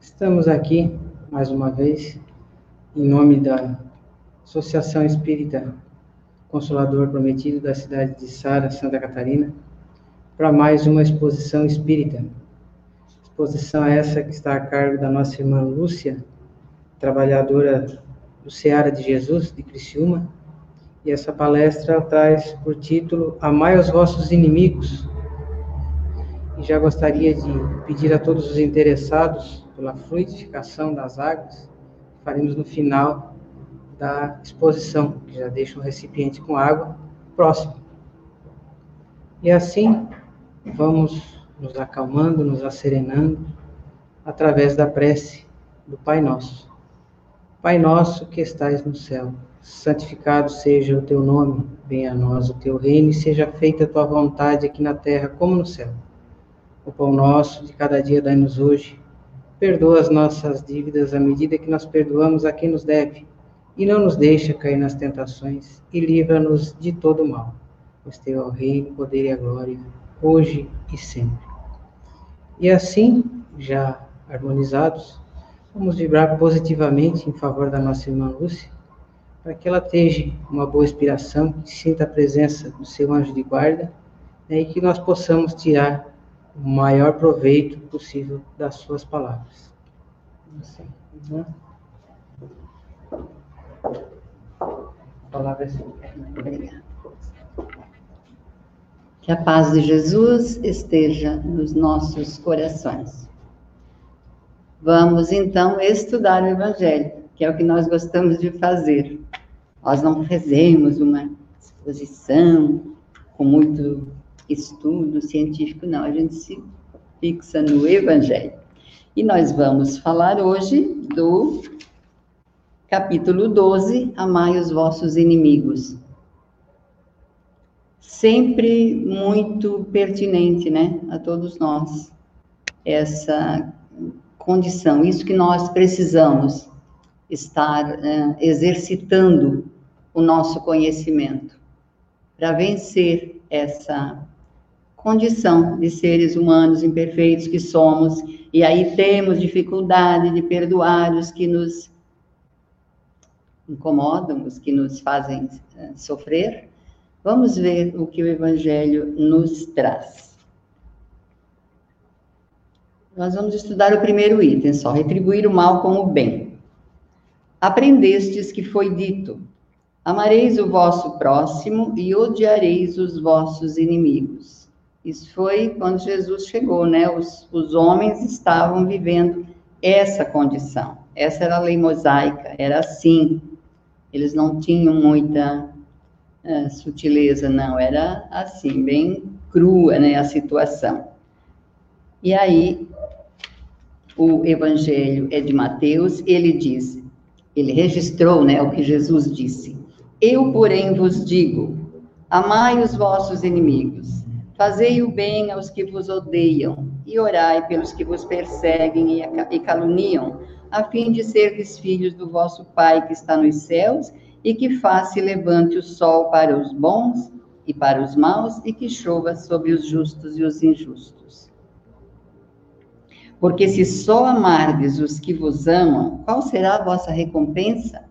Estamos aqui, mais uma vez, em nome da Associação Espírita Consolador Prometido da cidade de Sara, Santa Catarina, para mais uma exposição espírita. Exposição essa que está a cargo da nossa irmã Lúcia, trabalhadora do Seara de Jesus, de Criciúma, e essa palestra traz por título Amai os vossos inimigos, e já gostaria de pedir a todos os interessados pela fluidificação das águas, faremos no final da exposição, que já deixa um recipiente com água próximo. E assim, vamos nos acalmando, nos acerenando, através da prece do Pai Nosso. Pai nosso que estais no céu, santificado seja o teu nome, venha a nós o teu reino e seja feita a tua vontade aqui na terra como no céu. O pão nosso de cada dia dai-nos hoje. Perdoa as nossas dívidas à medida que nós perdoamos a quem nos deve. E não nos deixa cair nas tentações e livra-nos de todo mal. Pois teu é o reino, o poder e a glória, hoje e sempre. E assim, já harmonizados, vamos vibrar positivamente em favor da nossa irmã Lúcia, para que ela tenha uma boa inspiração, que sinta a presença do seu anjo de guarda né, e que nós possamos tirar o maior proveito possível das suas palavras. Assim, uhum. A palavra é sua. Obrigada. Que a paz de Jesus esteja nos nossos corações. Vamos então estudar o Evangelho, que é o que nós gostamos de fazer. Nós não fazemos uma exposição com muito estudo científico, não. A gente se fixa no Evangelho. E nós vamos falar hoje do capítulo 12, Amai os vossos inimigos. Sempre muito pertinente, né, a todos nós, essa condição, isso que nós precisamos estar uh, exercitando o nosso conhecimento para vencer essa condição de seres humanos imperfeitos que somos, e aí temos dificuldade de perdoar os que nos incomodam, os que nos fazem eh, sofrer. Vamos ver o que o Evangelho nos traz. Nós vamos estudar o primeiro item só, retribuir o mal com o bem. Aprendestes que foi dito: Amareis o vosso próximo e odiareis os vossos inimigos. Isso foi quando Jesus chegou, né? Os, os homens estavam vivendo essa condição. Essa era a lei mosaica, era assim. Eles não tinham muita uh, sutileza, não. Era assim, bem crua, né? A situação. E aí, o Evangelho é de Mateus, ele diz, ele registrou, né? O que Jesus disse. Eu, porém, vos digo: amai os vossos inimigos Fazei o bem aos que vos odeiam, e orai pelos que vos perseguem e caluniam, a fim de serdes filhos do vosso Pai que está nos céus, e que se levante o sol para os bons e para os maus, e que chova sobre os justos e os injustos. Porque se só amardes os que vos amam, qual será a vossa recompensa?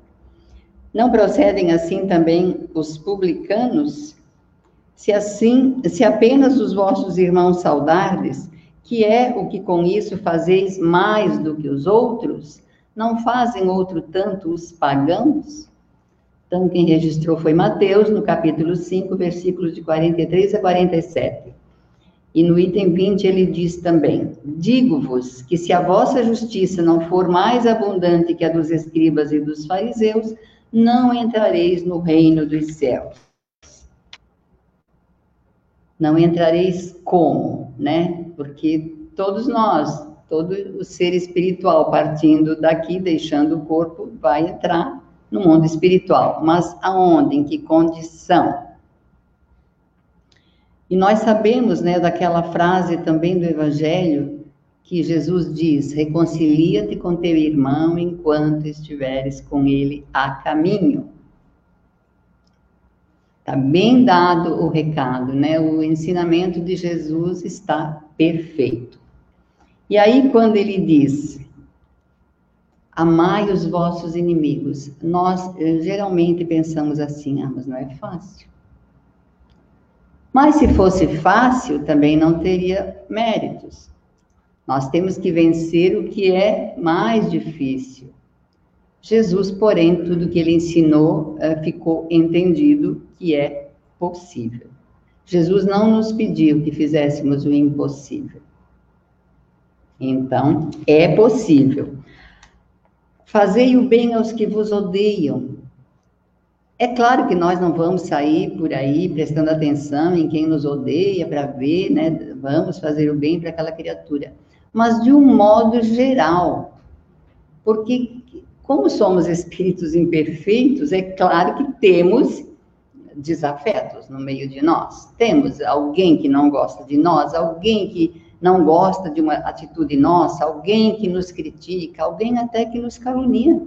Não procedem assim também os publicanos? Se assim, se apenas os vossos irmãos saudardes, que é o que com isso fazeis mais do que os outros, não fazem outro tanto os pagãos? Então, quem registrou foi Mateus, no capítulo 5, versículos de 43 a 47. E no item 20 ele diz também: Digo-vos que se a vossa justiça não for mais abundante que a dos escribas e dos fariseus, não entrareis no reino dos céus não entrareis como, né? Porque todos nós, todo o ser espiritual partindo daqui, deixando o corpo, vai entrar no mundo espiritual. Mas aonde? Em que condição? E nós sabemos, né, daquela frase também do Evangelho que Jesus diz: reconcilia-te com teu irmão enquanto estiveres com ele a caminho. Está bem dado o recado, né? O ensinamento de Jesus está perfeito. E aí, quando ele diz, amai os vossos inimigos, nós eh, geralmente pensamos assim, ah, mas não é fácil. Mas se fosse fácil, também não teria méritos. Nós temos que vencer o que é mais difícil. Jesus, porém, tudo que ele ensinou eh, ficou entendido que é possível. Jesus não nos pediu que fizéssemos o impossível. Então, é possível. Fazei o bem aos que vos odeiam. É claro que nós não vamos sair por aí prestando atenção em quem nos odeia para ver, né? Vamos fazer o bem para aquela criatura. Mas de um modo geral. Porque, como somos espíritos imperfeitos, é claro que temos desafetos no meio de nós. Temos alguém que não gosta de nós, alguém que não gosta de uma atitude nossa, alguém que nos critica, alguém até que nos calunia.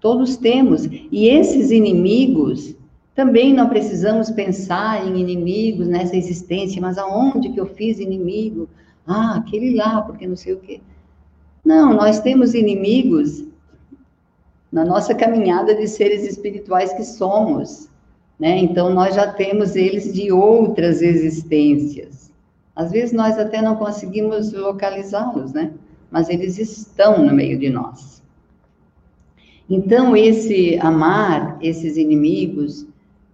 Todos temos. E esses inimigos, também não precisamos pensar em inimigos nessa existência, mas aonde que eu fiz inimigo? Ah, aquele lá, porque não sei o quê. Não, nós temos inimigos na nossa caminhada de seres espirituais que somos. Né? Então, nós já temos eles de outras existências. Às vezes, nós até não conseguimos localizá-los, né? Mas eles estão no meio de nós. Então, esse amar esses inimigos,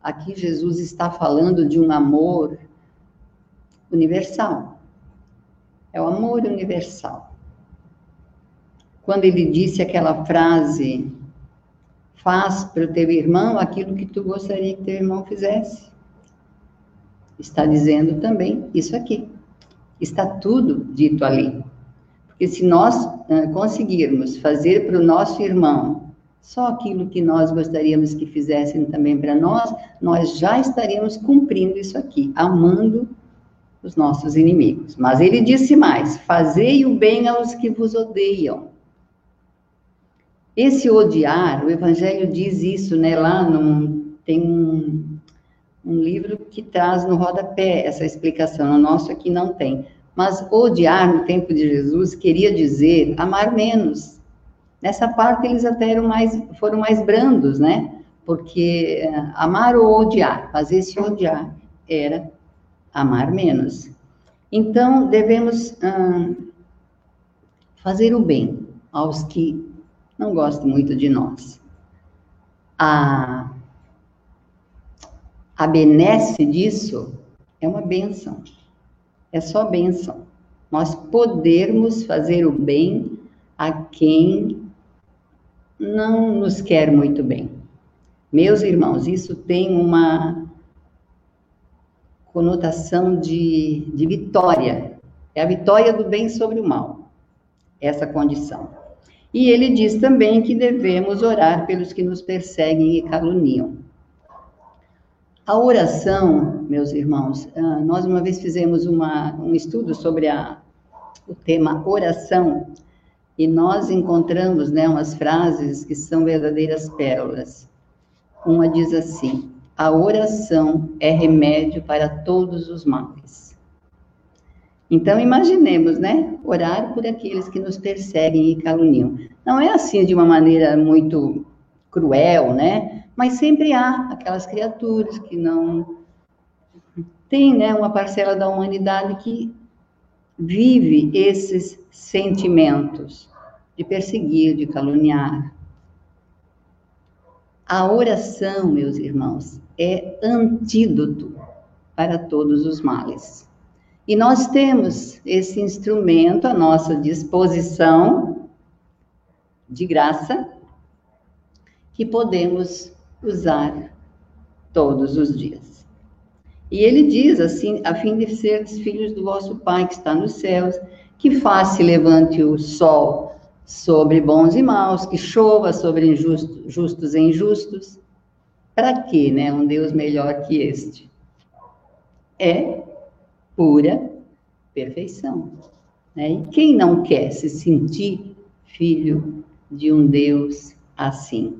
aqui Jesus está falando de um amor universal. É o amor universal. Quando ele disse aquela frase, Faz para o teu irmão aquilo que tu gostaria que teu irmão fizesse. Está dizendo também isso aqui. Está tudo dito ali. Porque se nós uh, conseguirmos fazer para o nosso irmão só aquilo que nós gostaríamos que fizessem também para nós, nós já estaríamos cumprindo isso aqui, amando os nossos inimigos. Mas ele disse mais: fazei o bem aos que vos odeiam. Esse odiar, o Evangelho diz isso, né? Lá num, tem um, um livro que traz no rodapé essa explicação, o nosso aqui não tem. Mas odiar no tempo de Jesus queria dizer amar menos. Nessa parte eles até eram mais, foram mais brandos, né? Porque uh, amar ou odiar, mas esse odiar era amar menos. Então devemos uh, fazer o bem aos que não gosta muito de nós. A, a benesse disso é uma benção. É só benção. Nós podermos fazer o bem a quem não nos quer muito bem. Meus irmãos, isso tem uma conotação de, de vitória. É a vitória do bem sobre o mal, essa condição. E ele diz também que devemos orar pelos que nos perseguem e caluniam. A oração, meus irmãos, ah, nós uma vez fizemos uma, um estudo sobre a, o tema oração e nós encontramos né, umas frases que são verdadeiras pérolas. Uma diz assim: a oração é remédio para todos os males. Então, imaginemos, né? Orar por aqueles que nos perseguem e caluniam. Não é assim de uma maneira muito cruel, né? Mas sempre há aquelas criaturas que não tem, né, uma parcela da humanidade que vive esses sentimentos de perseguir, de caluniar. A oração, meus irmãos, é antídoto para todos os males. E nós temos esse instrumento à nossa disposição, de graça, que podemos usar todos os dias. E ele diz assim, a fim de seres filhos do vosso Pai que está nos céus, que faça levante o sol sobre bons e maus, que chova sobre injustos, justos e injustos. Para quê, né? Um Deus melhor que este? É pura perfeição. Né? E quem não quer se sentir filho de um Deus assim?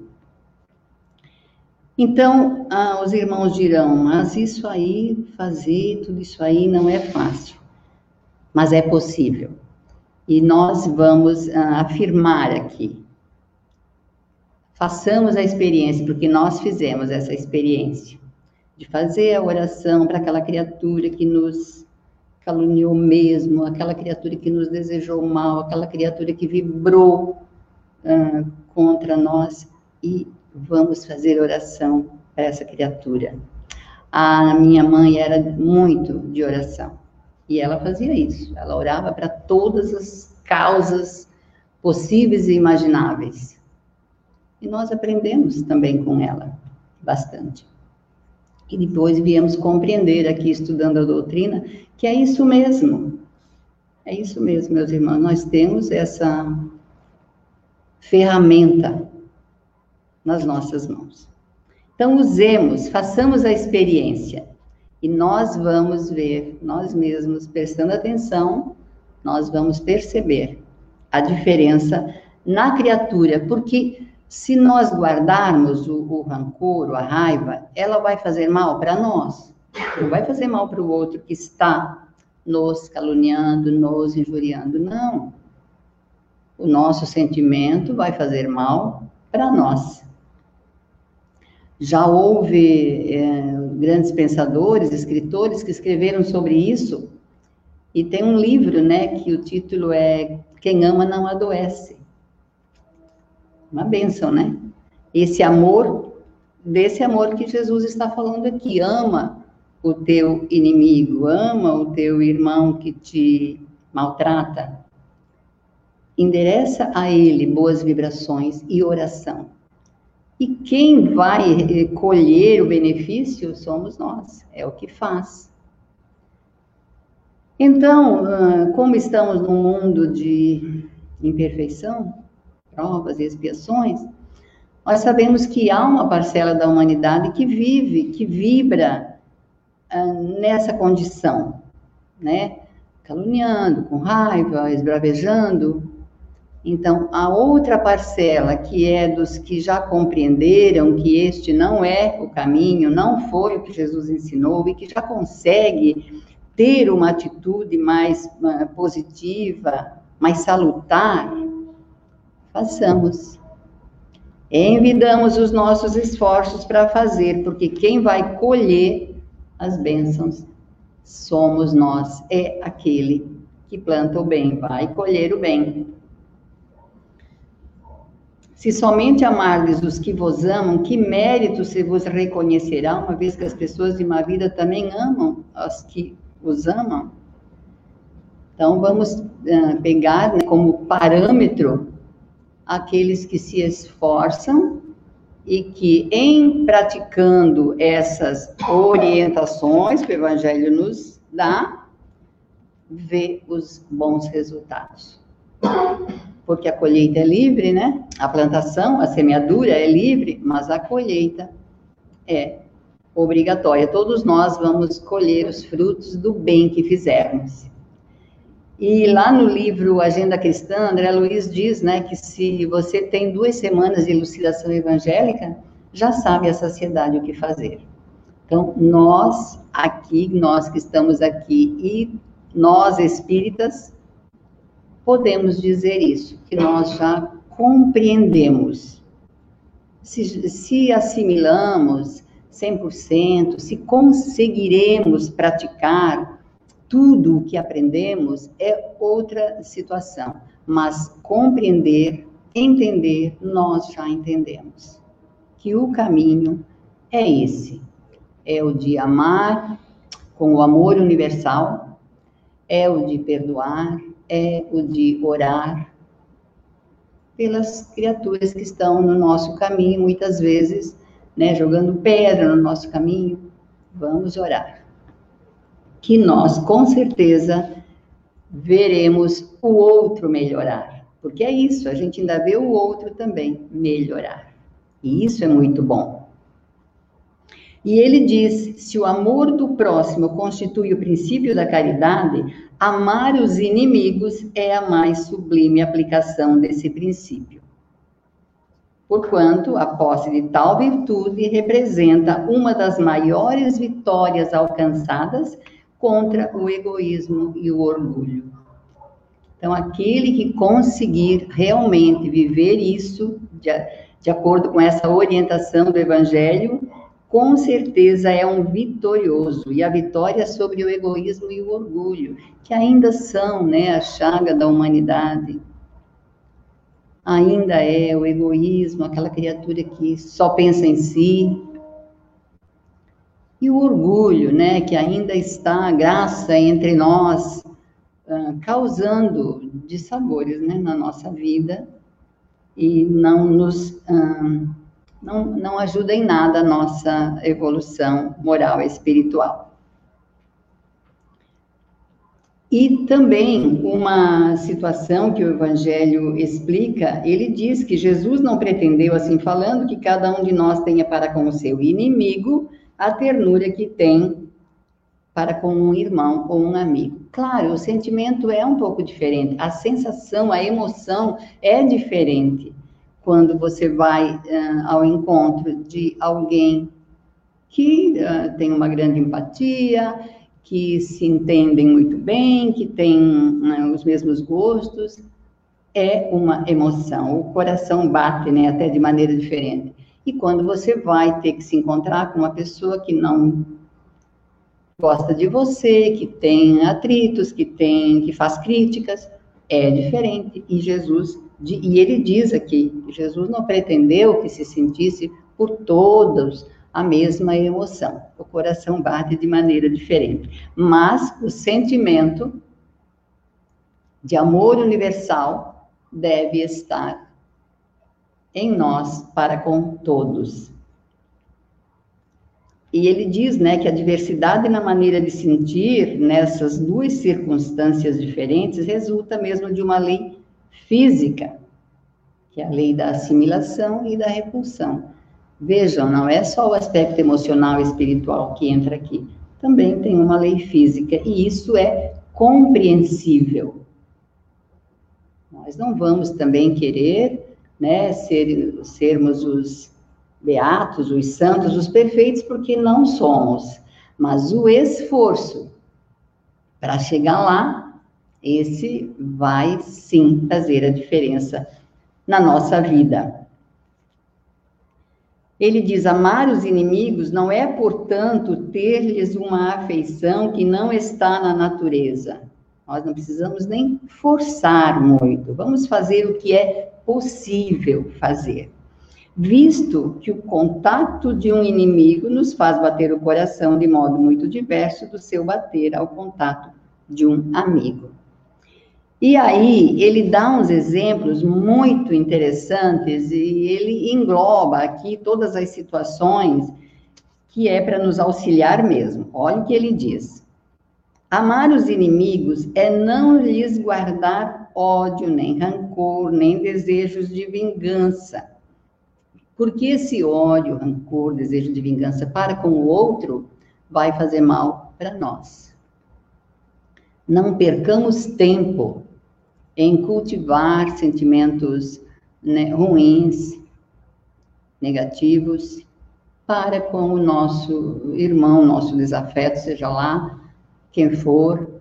Então, ah, os irmãos dirão, mas isso aí, fazer tudo isso aí não é fácil. Mas é possível. E nós vamos uh, afirmar aqui. Façamos a experiência, porque nós fizemos essa experiência de fazer a oração para aquela criatura que nos caluniou mesmo, aquela criatura que nos desejou mal, aquela criatura que vibrou uh, contra nós e vamos fazer oração para essa criatura. A minha mãe era muito de oração e ela fazia isso. Ela orava para todas as causas possíveis e imagináveis. E nós aprendemos também com ela bastante. E depois viemos compreender aqui, estudando a doutrina, que é isso mesmo. É isso mesmo, meus irmãos. Nós temos essa ferramenta nas nossas mãos. Então, usemos, façamos a experiência. E nós vamos ver, nós mesmos, prestando atenção, nós vamos perceber a diferença na criatura, porque se nós guardarmos o, o rancor, a raiva, ela vai fazer mal para nós, não vai fazer mal para o outro que está nos caluniando, nos injuriando, não. O nosso sentimento vai fazer mal para nós. Já houve é, grandes pensadores, escritores que escreveram sobre isso, e tem um livro, né, que o título é Quem Ama Não Adoece. Uma benção, né? Esse amor, desse amor que Jesus está falando aqui, ama o teu inimigo, ama o teu irmão que te maltrata, endereça a ele boas vibrações e oração. E quem vai colher o benefício somos nós, é o que faz. Então, ah, como estamos num mundo de imperfeição, provas e expiações, nós sabemos que há uma parcela da humanidade que vive, que vibra ah, nessa condição, né? Caluniando, com raiva, esbravejando, então, a outra parcela, que é dos que já compreenderam que este não é o caminho, não foi o que Jesus ensinou e que já consegue ter uma atitude mais uh, positiva, mais salutar, façamos. Envidamos os nossos esforços para fazer, porque quem vai colher as bênçãos somos nós, é aquele que planta o bem, vai colher o bem. Se somente amardes os que vos amam, que mérito se vos reconhecerá, uma vez que as pessoas de uma vida também amam os que os amam? Então, vamos uh, pegar né, como parâmetro aqueles que se esforçam e que, em praticando essas orientações que o Evangelho nos dá, vê os bons resultados porque a colheita é livre, né? A plantação, a semeadura é livre, mas a colheita é obrigatória. Todos nós vamos colher os frutos do bem que fizermos. E lá no livro Agenda Cristã, André Luiz diz, né, que se você tem duas semanas de elucidação evangélica, já sabe a sociedade o que fazer. Então, nós aqui, nós que estamos aqui e nós espíritas, podemos dizer isso, que nós já compreendemos. Se, se assimilamos 100%, se conseguiremos praticar tudo o que aprendemos, é outra situação. Mas compreender, entender, nós já entendemos. Que o caminho é esse: é o de amar com o amor universal, é o de perdoar, é o de orar pelas criaturas que estão no nosso caminho, muitas vezes, né, jogando pedra no nosso caminho. Vamos orar. Que nós, com certeza, veremos o outro melhorar. Porque é isso, a gente ainda vê o outro também melhorar. E isso é muito bom. E ele diz: se o amor do próximo constitui o princípio da caridade, amar os inimigos é a mais sublime aplicação desse princípio. Porquanto a posse de tal virtude representa uma das maiores vitórias alcançadas contra o egoísmo e o orgulho. Então, aquele que conseguir realmente viver isso, de, de acordo com essa orientação do Evangelho, com certeza é um vitorioso. E a vitória sobre o egoísmo e o orgulho, que ainda são né, a chaga da humanidade. Ainda é o egoísmo, aquela criatura que só pensa em si. E o orgulho, né, que ainda está graça entre nós, uh, causando dissabores né, na nossa vida e não nos. Uh, não, não ajuda em nada a nossa evolução moral e espiritual. E também uma situação que o Evangelho explica, ele diz que Jesus não pretendeu, assim falando, que cada um de nós tenha para com o seu inimigo a ternura que tem para com um irmão ou um amigo. Claro, o sentimento é um pouco diferente, a sensação, a emoção é diferente quando você vai uh, ao encontro de alguém que uh, tem uma grande empatia, que se entendem muito bem, que tem uh, os mesmos gostos, é uma emoção. O coração bate, né, até de maneira diferente. E quando você vai ter que se encontrar com uma pessoa que não gosta de você, que tem atritos, que tem, que faz críticas, é diferente. E Jesus e ele diz aqui Jesus não pretendeu que se sentisse por todos a mesma emoção. O coração bate de maneira diferente, mas o sentimento de amor universal deve estar em nós para com todos. E ele diz, né, que a diversidade na maneira de sentir nessas duas circunstâncias diferentes resulta mesmo de uma lei física, que é a lei da assimilação e da repulsão. Vejam, não é só o aspecto emocional e espiritual que entra aqui, também tem uma lei física, e isso é compreensível. Nós não vamos também querer né, ser, sermos os beatos, os santos, os perfeitos, porque não somos. Mas o esforço para chegar lá esse vai sim fazer a diferença na nossa vida. Ele diz: amar os inimigos não é, portanto, ter-lhes uma afeição que não está na natureza. Nós não precisamos nem forçar muito, vamos fazer o que é possível fazer. Visto que o contato de um inimigo nos faz bater o coração de modo muito diverso do seu bater ao contato de um amigo. E aí ele dá uns exemplos muito interessantes e ele engloba aqui todas as situações que é para nos auxiliar mesmo. Olha o que ele diz. Amar os inimigos é não lhes guardar ódio, nem rancor, nem desejos de vingança. Porque esse ódio, rancor, desejo de vingança para com o outro vai fazer mal para nós. Não percamos tempo em cultivar sentimentos né, ruins, negativos, para com o nosso irmão, nosso desafeto, seja lá quem for.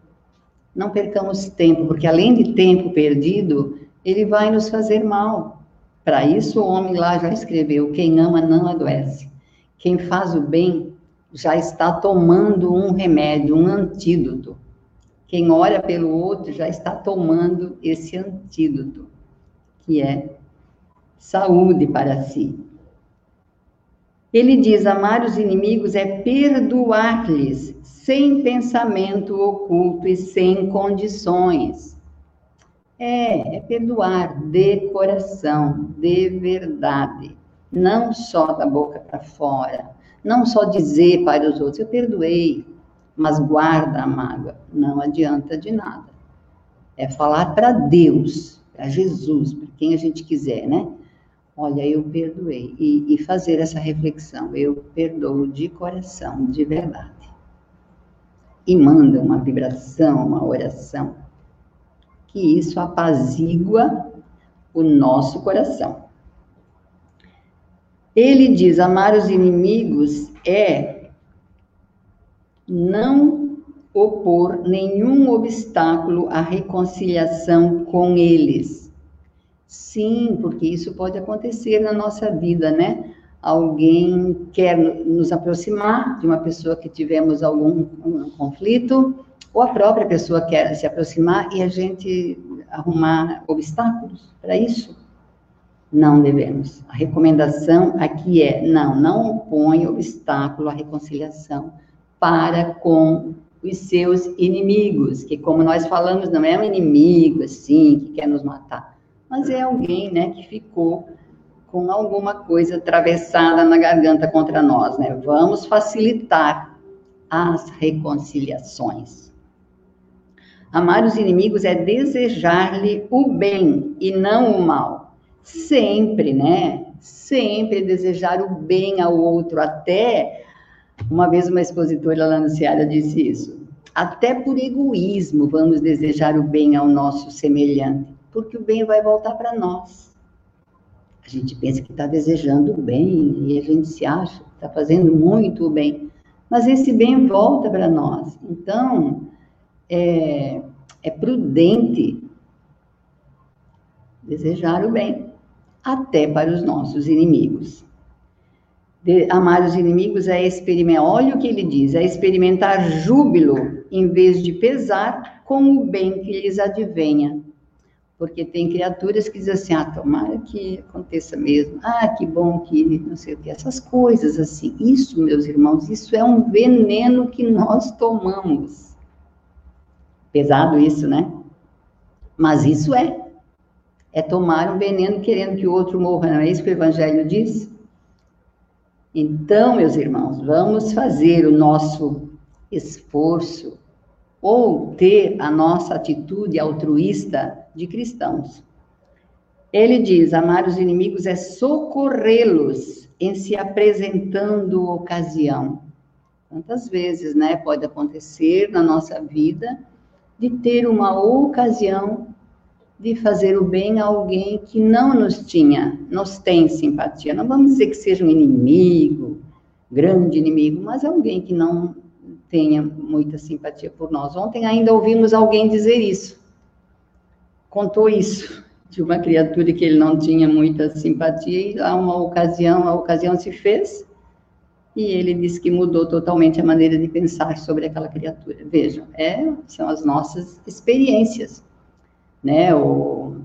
Não percamos tempo, porque além de tempo perdido, ele vai nos fazer mal. Para isso, o homem lá já escreveu: quem ama não adoece. Quem faz o bem já está tomando um remédio, um antídoto quem ora pelo outro já está tomando esse antídoto, que é saúde para si. Ele diz: amar os inimigos é perdoar-lhes sem pensamento oculto e sem condições. É, é perdoar de coração, de verdade, não só da boca para fora, não só dizer para os outros: eu perdoei, mas guarda a mágoa. Não adianta de nada. É falar para Deus, para Jesus, para quem a gente quiser, né? Olha, eu perdoei. E, e fazer essa reflexão. Eu perdoo de coração, de verdade. E manda uma vibração, uma oração. Que isso apazigua o nosso coração. Ele diz: amar os inimigos é não opor nenhum obstáculo à reconciliação com eles. Sim, porque isso pode acontecer na nossa vida, né? Alguém quer nos aproximar de uma pessoa que tivemos algum um conflito, ou a própria pessoa quer se aproximar e a gente arrumar obstáculos para isso. Não devemos. A recomendação aqui é: não, não põe obstáculo à reconciliação para com os seus inimigos, que como nós falamos, não é um inimigo assim que quer nos matar, mas é alguém, né, que ficou com alguma coisa atravessada na garganta contra nós, né? Vamos facilitar as reconciliações. Amar os inimigos é desejar-lhe o bem e não o mal. Sempre, né? Sempre desejar o bem ao outro, até uma vez uma expositora lá no Ceará disse isso. Até por egoísmo vamos desejar o bem ao nosso semelhante, porque o bem vai voltar para nós. A gente pensa que está desejando o bem e a gente se acha que está fazendo muito o bem, mas esse bem volta para nós. Então, é, é prudente desejar o bem, até para os nossos inimigos de amar os inimigos é experimentar, olha o que ele diz, é experimentar júbilo em vez de pesar com o bem que lhes advenha. Porque tem criaturas que dizem assim, ah, tomara que aconteça mesmo, ah, que bom que não sei o que, essas coisas assim. Isso, meus irmãos, isso é um veneno que nós tomamos. Pesado isso, né? Mas isso é. É tomar um veneno querendo que o outro morra, não é isso que o Evangelho diz? Então, meus irmãos, vamos fazer o nosso esforço ou ter a nossa atitude altruísta de cristãos. Ele diz: amar os inimigos é socorrê-los em se apresentando ocasião. Quantas vezes, né, pode acontecer na nossa vida de ter uma ocasião de fazer o bem a alguém que não nos tinha, nos tem simpatia. Não vamos dizer que seja um inimigo, grande inimigo, mas alguém que não tenha muita simpatia por nós. Ontem ainda ouvimos alguém dizer isso. Contou isso de uma criatura que ele não tinha muita simpatia e a uma ocasião, a ocasião se fez e ele disse que mudou totalmente a maneira de pensar sobre aquela criatura. Vejam, é, são as nossas experiências né? O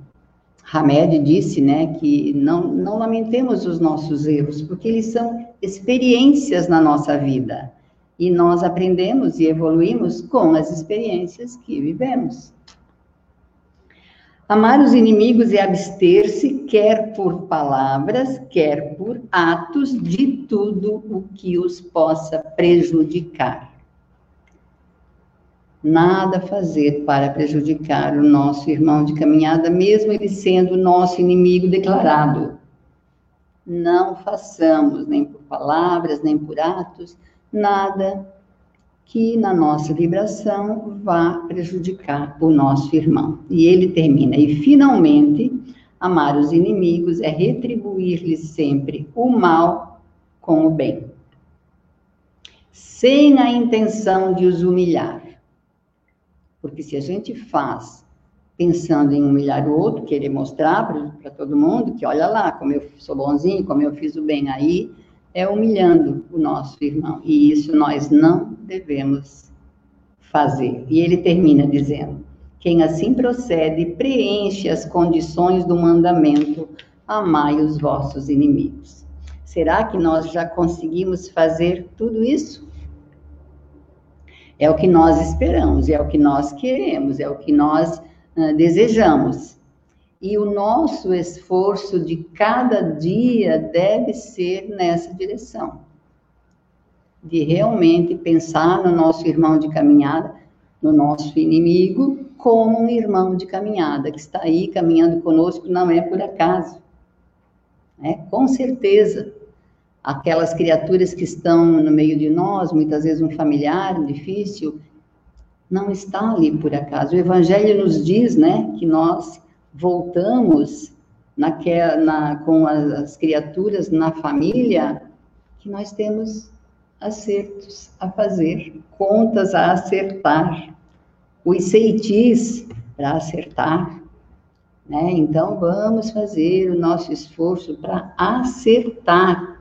Hamed disse, né, que não, não lamentemos os nossos erros, porque eles são experiências na nossa vida. E nós aprendemos e evoluímos com as experiências que vivemos. Amar os inimigos é abster-se, quer por palavras, quer por atos, de tudo o que os possa prejudicar nada fazer para prejudicar o nosso irmão de caminhada, mesmo ele sendo nosso inimigo declarado. Não façamos, nem por palavras, nem por atos, nada que na nossa vibração vá prejudicar o nosso irmão. E ele termina, e finalmente, amar os inimigos é retribuir-lhes sempre o mal com o bem, sem a intenção de os humilhar porque se a gente faz pensando em humilhar o outro, querer mostrar para todo mundo que olha lá, como eu sou bonzinho, como eu fiz o bem aí, é humilhando o nosso irmão. E isso nós não devemos fazer. E ele termina dizendo: quem assim procede preenche as condições do mandamento, amai os vossos inimigos. Será que nós já conseguimos fazer tudo isso? É o que nós esperamos, é o que nós queremos, é o que nós uh, desejamos. E o nosso esforço de cada dia deve ser nessa direção. De realmente pensar no nosso irmão de caminhada, no nosso inimigo, como um irmão de caminhada, que está aí caminhando conosco, não é por acaso. É, com certeza aquelas criaturas que estão no meio de nós, muitas vezes um familiar difícil, não está ali por acaso. O Evangelho nos diz, né, que nós voltamos na, com as, as criaturas na família, que nós temos acertos a fazer, contas a acertar, os ceitis para acertar. Né? Então, vamos fazer o nosso esforço para acertar.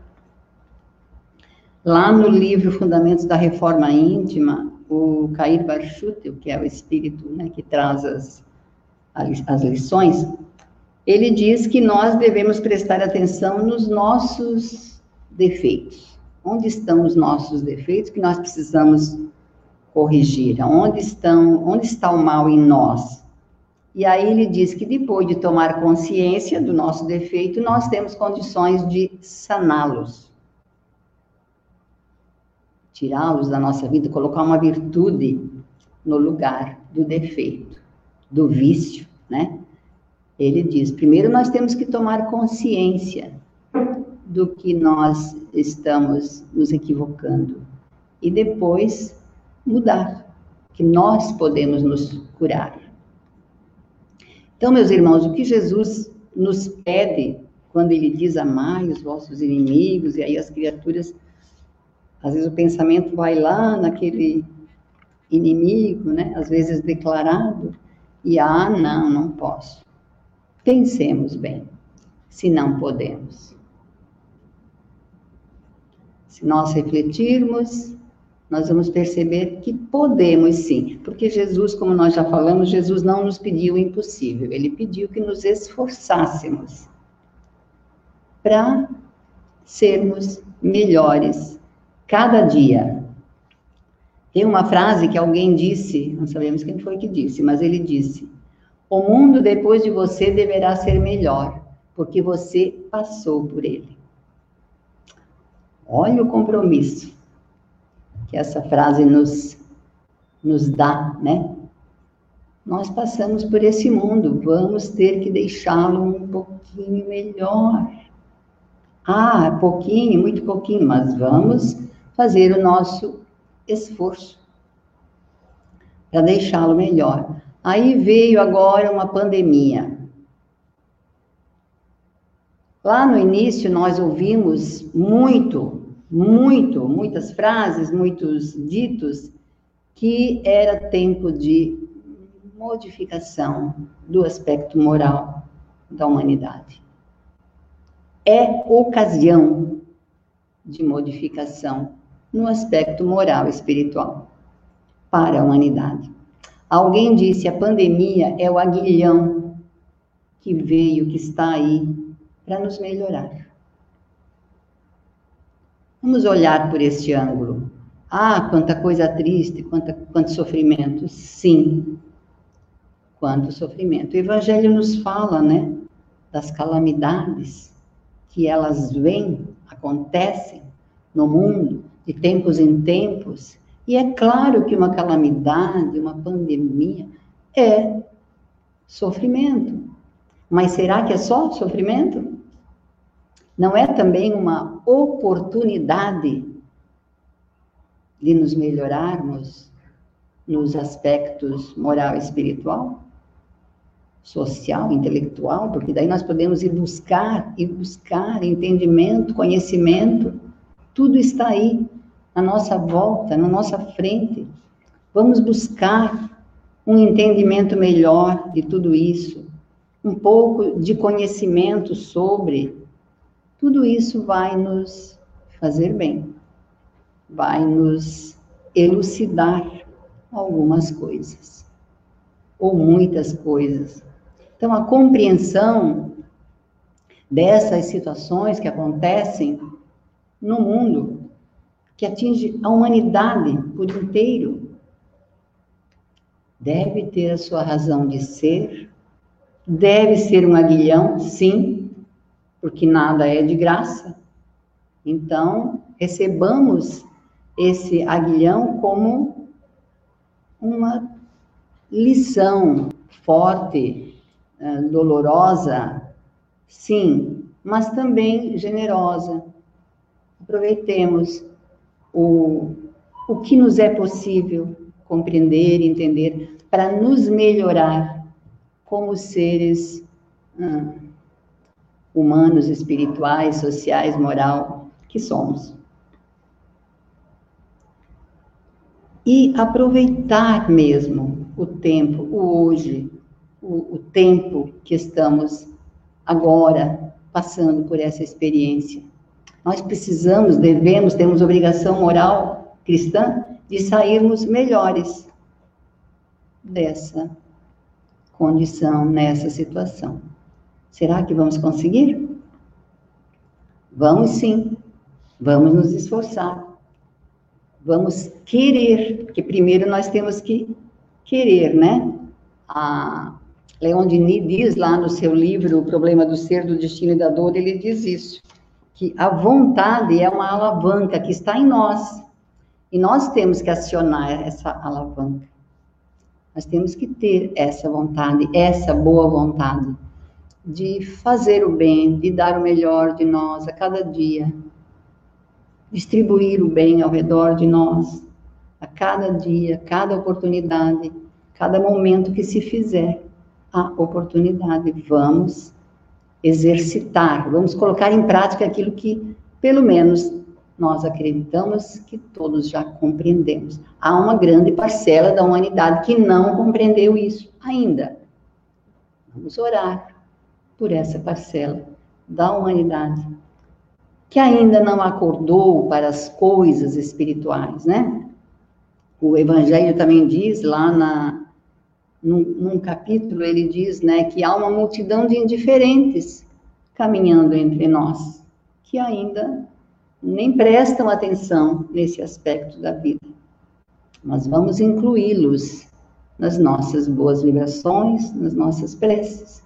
Lá no livro Fundamentos da Reforma Íntima, o Cair Barchutel, que é o espírito né, que traz as, as lições, ele diz que nós devemos prestar atenção nos nossos defeitos. Onde estão os nossos defeitos que nós precisamos corrigir? Onde estão, onde está o mal em nós? E aí ele diz que depois de tomar consciência do nosso defeito, nós temos condições de saná-los. Tirá-los da nossa vida, colocar uma virtude no lugar do defeito, do vício, né? Ele diz: primeiro nós temos que tomar consciência do que nós estamos nos equivocando e depois mudar, que nós podemos nos curar. Então, meus irmãos, o que Jesus nos pede quando ele diz amai os vossos inimigos, e aí as criaturas, às vezes o pensamento vai lá naquele inimigo, né? Às vezes declarado, e ah, não, não posso. Pensemos bem, se não podemos. Se nós refletirmos, nós vamos perceber que podemos sim, porque Jesus, como nós já falamos, Jesus não nos pediu o impossível, ele pediu que nos esforçássemos para sermos melhores cada dia. Tem uma frase que alguém disse, não sabemos quem foi que disse, mas ele disse: O mundo depois de você deverá ser melhor, porque você passou por ele. Olha o compromisso que essa frase nos, nos dá, né? Nós passamos por esse mundo, vamos ter que deixá-lo um pouquinho melhor. Ah, pouquinho, muito pouquinho, mas vamos fazer o nosso esforço para deixá-lo melhor. Aí veio agora uma pandemia. Lá no início nós ouvimos muito muito, muitas frases, muitos ditos, que era tempo de modificação do aspecto moral da humanidade. É ocasião de modificação no aspecto moral e espiritual para a humanidade. Alguém disse: a pandemia é o aguilhão que veio, que está aí para nos melhorar. Vamos olhar por este ângulo. Ah, quanta coisa triste, quanta, quanto sofrimento. Sim, quanto sofrimento. O Evangelho nos fala, né, das calamidades que elas vêm, acontecem no mundo, de tempos em tempos. E é claro que uma calamidade, uma pandemia, é sofrimento. Mas será que é só sofrimento? Não é também uma oportunidade de nos melhorarmos nos aspectos moral e espiritual, social, intelectual, porque daí nós podemos ir buscar e buscar entendimento, conhecimento, tudo está aí na nossa volta, na nossa frente. Vamos buscar um entendimento melhor de tudo isso, um pouco de conhecimento sobre tudo isso vai nos fazer bem, vai nos elucidar algumas coisas, ou muitas coisas. Então, a compreensão dessas situações que acontecem no mundo, que atinge a humanidade por inteiro, deve ter a sua razão de ser, deve ser um aguilhão, sim, porque nada é de graça. Então, recebamos esse aguilhão como uma lição forte, eh, dolorosa, sim, mas também generosa. Aproveitemos o, o que nos é possível compreender, entender, para nos melhorar como seres hum, humanos, espirituais, sociais, moral que somos. e aproveitar mesmo o tempo, o hoje, o, o tempo que estamos agora passando por essa experiência. Nós precisamos, devemos, temos obrigação moral cristã de sairmos melhores dessa condição, nessa situação. Será que vamos conseguir? Vamos sim, vamos nos esforçar, vamos querer, porque primeiro nós temos que querer, né? A Leon Denis diz lá no seu livro O Problema do Ser, do Destino e da Dor, ele diz isso, que a vontade é uma alavanca que está em nós, e nós temos que acionar essa alavanca. Nós temos que ter essa vontade, essa boa vontade de fazer o bem, de dar o melhor de nós a cada dia, distribuir o bem ao redor de nós, a cada dia, cada oportunidade, cada momento que se fizer a oportunidade. Vamos exercitar, vamos colocar em prática aquilo que, pelo menos, nós acreditamos que todos já compreendemos. Há uma grande parcela da humanidade que não compreendeu isso ainda. Vamos orar por essa parcela da humanidade que ainda não acordou para as coisas espirituais, né? O Evangelho também diz lá na, num, num capítulo, ele diz, né, que há uma multidão de indiferentes caminhando entre nós, que ainda nem prestam atenção nesse aspecto da vida. Mas vamos incluí-los nas nossas boas vibrações, nas nossas preces.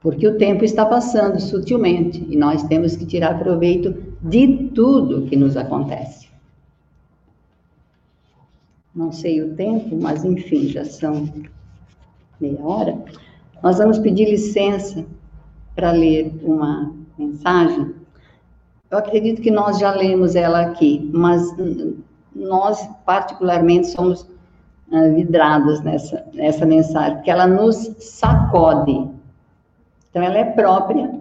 Porque o tempo está passando sutilmente e nós temos que tirar proveito de tudo que nos acontece. Não sei o tempo, mas enfim, já são meia hora. Nós vamos pedir licença para ler uma mensagem eu acredito que nós já lemos ela aqui, mas nós, particularmente, somos uh, vidrados nessa, nessa mensagem, porque ela nos sacode. Então, ela é própria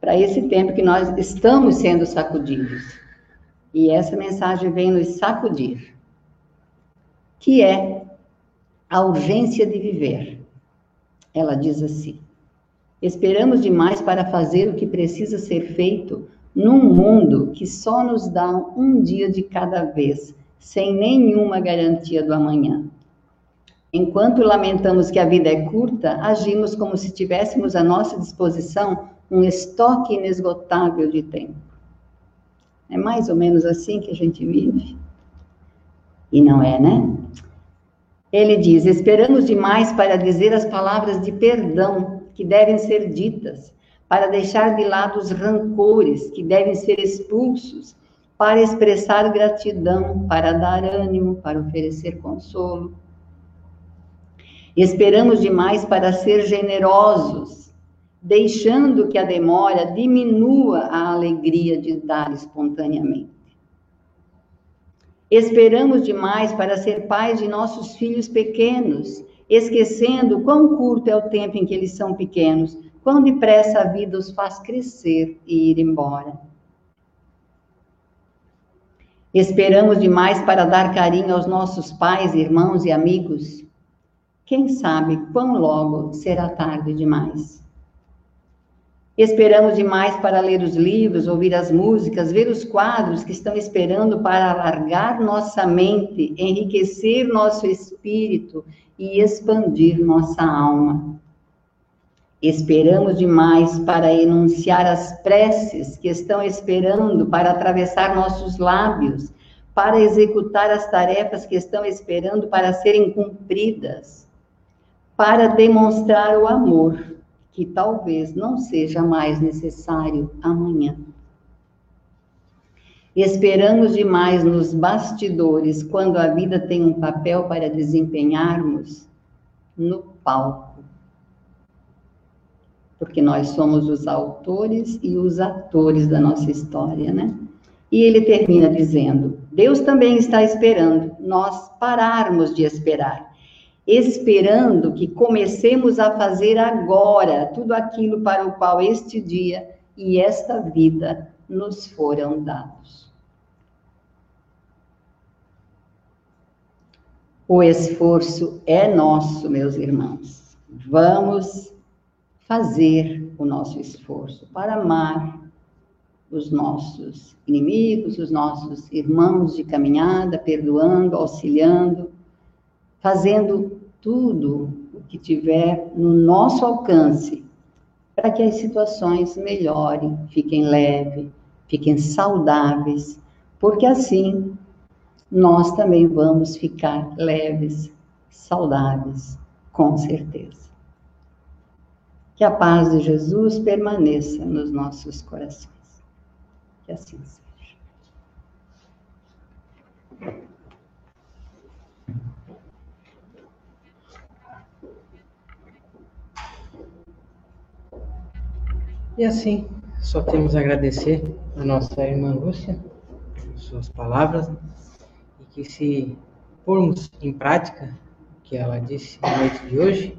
para esse tempo que nós estamos sendo sacudidos. E essa mensagem vem nos sacudir, que é a urgência de viver. Ela diz assim: Esperamos demais para fazer o que precisa ser feito num mundo que só nos dá um dia de cada vez, sem nenhuma garantia do amanhã. Enquanto lamentamos que a vida é curta, agimos como se tivéssemos à nossa disposição um estoque inesgotável de tempo. É mais ou menos assim que a gente vive? E não é, né? Ele diz: esperamos demais para dizer as palavras de perdão que devem ser ditas, para deixar de lado os rancores que devem ser expulsos, para expressar gratidão, para dar ânimo, para oferecer consolo. Esperamos demais para ser generosos, deixando que a demora diminua a alegria de dar espontaneamente. Esperamos demais para ser pais de nossos filhos pequenos, esquecendo quão curto é o tempo em que eles são pequenos, quão depressa a vida os faz crescer e ir embora. Esperamos demais para dar carinho aos nossos pais, irmãos e amigos. Quem sabe quão logo será tarde demais. Esperamos demais para ler os livros, ouvir as músicas, ver os quadros que estão esperando para alargar nossa mente, enriquecer nosso espírito e expandir nossa alma. Esperamos demais para enunciar as preces que estão esperando para atravessar nossos lábios, para executar as tarefas que estão esperando para serem cumpridas, para demonstrar o amor que talvez não seja mais necessário amanhã. Esperamos demais nos bastidores quando a vida tem um papel para desempenharmos no palco porque nós somos os autores e os atores da nossa história, né? E ele termina dizendo: Deus também está esperando nós pararmos de esperar, esperando que comecemos a fazer agora tudo aquilo para o qual este dia e esta vida nos foram dados. O esforço é nosso, meus irmãos. Vamos fazer o nosso esforço para amar os nossos inimigos, os nossos irmãos de caminhada, perdoando, auxiliando, fazendo tudo o que tiver no nosso alcance para que as situações melhorem, fiquem leves, fiquem saudáveis, porque assim nós também vamos ficar leves, saudáveis, com certeza. Que a paz de Jesus permaneça nos nossos corações. Que assim seja. E assim, só temos a agradecer a nossa irmã Lúcia suas palavras e que se pormos em prática o que ela disse na noite de hoje,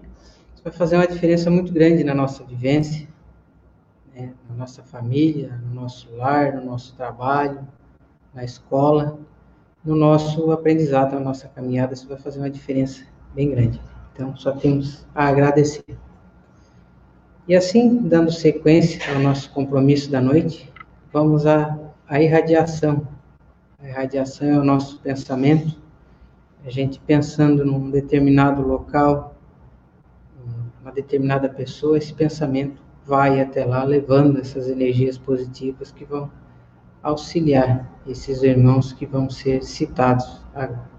isso vai fazer uma diferença muito grande na nossa vivência, né, na nossa família, no nosso lar, no nosso trabalho, na escola, no nosso aprendizado, na nossa caminhada, isso vai fazer uma diferença bem grande. Então, só temos a agradecer. E assim, dando sequência ao nosso compromisso da noite, vamos à, à irradiação a radiação é o nosso pensamento. A gente pensando num determinado local, uma determinada pessoa, esse pensamento vai até lá, levando essas energias positivas que vão auxiliar esses irmãos que vão ser citados agora.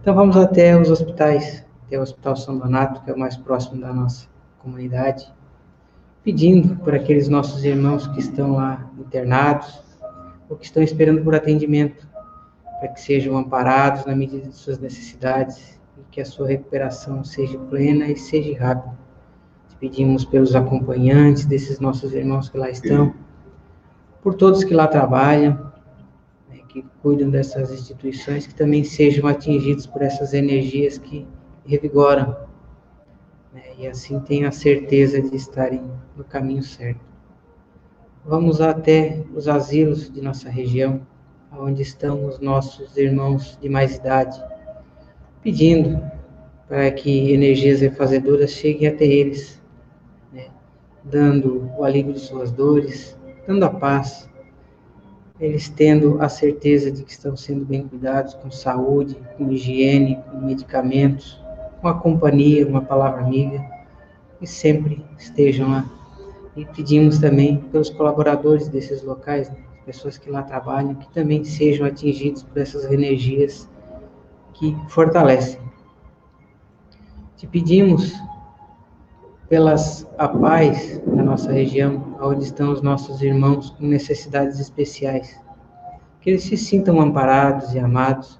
Então vamos até os hospitais, até o Hospital São Donato, que é o mais próximo da nossa comunidade, pedindo por aqueles nossos irmãos que estão lá internados, ou que estão esperando por atendimento, para que sejam amparados na medida de suas necessidades e que a sua recuperação seja plena e seja rápida. Te pedimos pelos acompanhantes desses nossos irmãos que lá estão, por todos que lá trabalham, né, que cuidam dessas instituições, que também sejam atingidos por essas energias que revigoram, né, e assim tenham a certeza de estarem no caminho certo. Vamos até os asilos de nossa região, onde estão os nossos irmãos de mais idade, pedindo para que energias refazedoras cheguem até eles, né? dando o alívio de suas dores, dando a paz, eles tendo a certeza de que estão sendo bem cuidados com saúde, com higiene, com medicamentos, com a companhia, uma palavra amiga, e sempre estejam lá. E pedimos também pelos colaboradores desses locais, né, pessoas que lá trabalham, que também sejam atingidos por essas energias que fortalecem. Te pedimos pelas a paz na nossa região, onde estão os nossos irmãos com necessidades especiais, que eles se sintam amparados e amados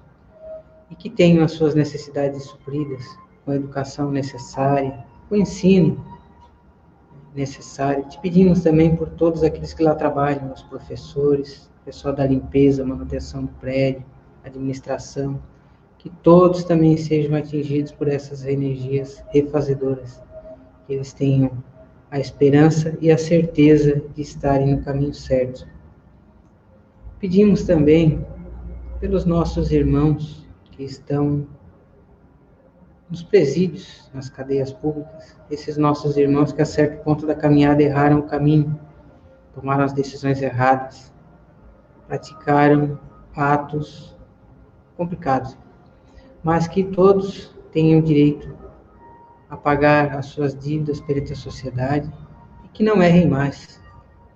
e que tenham as suas necessidades supridas com a educação necessária, o ensino necessário. Te pedimos também por todos aqueles que lá trabalham, os professores, pessoal da limpeza, manutenção do prédio, administração, que todos também sejam atingidos por essas energias refazedoras, que eles tenham a esperança e a certeza de estarem no caminho certo. Pedimos também pelos nossos irmãos que estão nos presídios, nas cadeias públicas, esses nossos irmãos que a certo ponto da caminhada erraram o caminho, tomaram as decisões erradas, praticaram atos complicados, mas que todos tenham direito a pagar as suas dívidas perante a sociedade e que não errem mais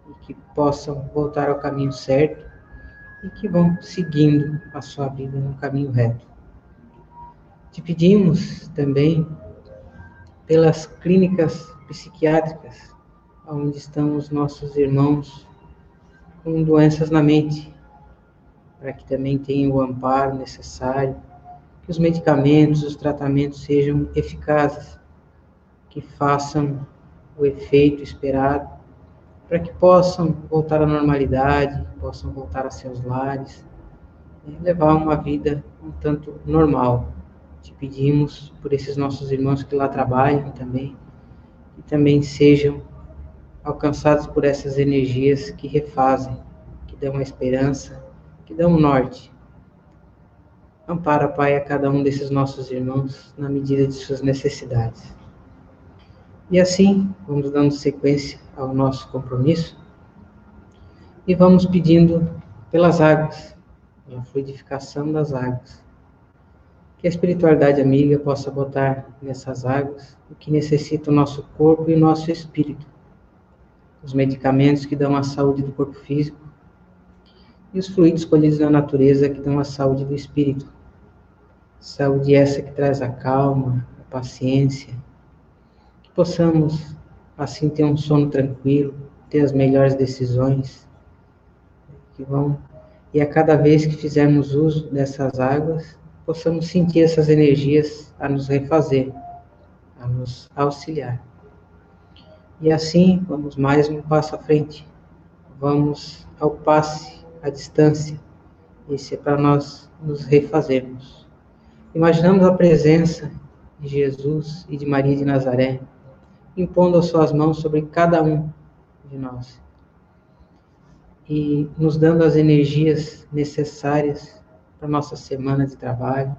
e que possam voltar ao caminho certo e que vão seguindo a sua vida no caminho reto. Te pedimos também pelas clínicas psiquiátricas, onde estão os nossos irmãos com doenças na mente, para que também tenham o amparo necessário, que os medicamentos, os tratamentos sejam eficazes, que façam o efeito esperado, para que possam voltar à normalidade, possam voltar a seus lares, e levar uma vida um tanto normal. Te pedimos por esses nossos irmãos que lá trabalham também, que também sejam alcançados por essas energias que refazem, que dão a esperança, que dão o norte. Ampara, Pai, a cada um desses nossos irmãos na medida de suas necessidades. E assim, vamos dando sequência ao nosso compromisso e vamos pedindo pelas águas, pela fluidificação das águas. Que a espiritualidade amiga possa botar nessas águas o que necessita o nosso corpo e o nosso espírito. Os medicamentos que dão a saúde do corpo físico e os fluidos colhidos na natureza que dão a saúde do espírito. Saúde essa que traz a calma, a paciência, que possamos assim ter um sono tranquilo, ter as melhores decisões que vão e a cada vez que fizermos uso dessas águas, possamos sentir essas energias a nos refazer, a nos auxiliar. E assim, vamos mais um passo à frente. Vamos ao passe à distância. Esse é para nós nos refazermos. Imaginamos a presença de Jesus e de Maria de Nazaré, impondo as suas mãos sobre cada um de nós e nos dando as energias necessárias para nossa semana de trabalho,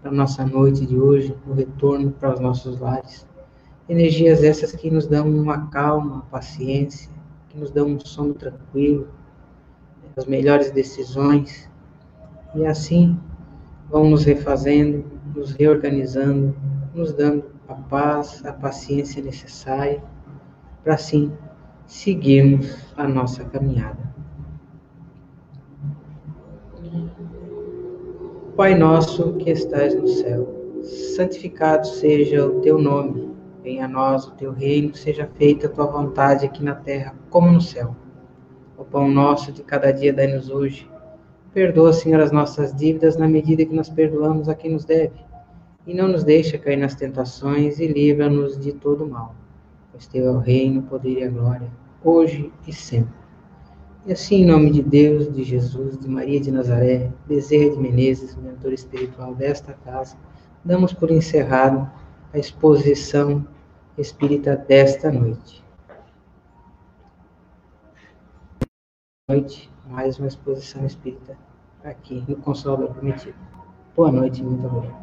para nossa noite de hoje, no retorno para os nossos lares. Energias essas que nos dão uma calma, paciência, que nos dão um sono tranquilo, as melhores decisões, e assim vão nos refazendo, nos reorganizando, nos dando a paz, a paciência necessária para assim seguirmos a nossa caminhada. Pai nosso que estais no céu, santificado seja o teu nome, venha a nós o teu reino, seja feita a tua vontade aqui na terra como no céu. O pão nosso de cada dia dai-nos hoje. Perdoa, Senhor, as nossas dívidas na medida que nós perdoamos a quem nos deve. E não nos deixa cair nas tentações e livra-nos de todo mal. Pois teu é o reino, o poder e a glória, hoje e sempre. E assim, em nome de Deus, de Jesus, de Maria de Nazaré, Bezerra de Menezes, mentor espiritual desta casa, damos por encerrado a exposição espírita desta noite. noite, mais uma exposição espírita aqui no Consolador Prometido. Boa noite, muito obrigado.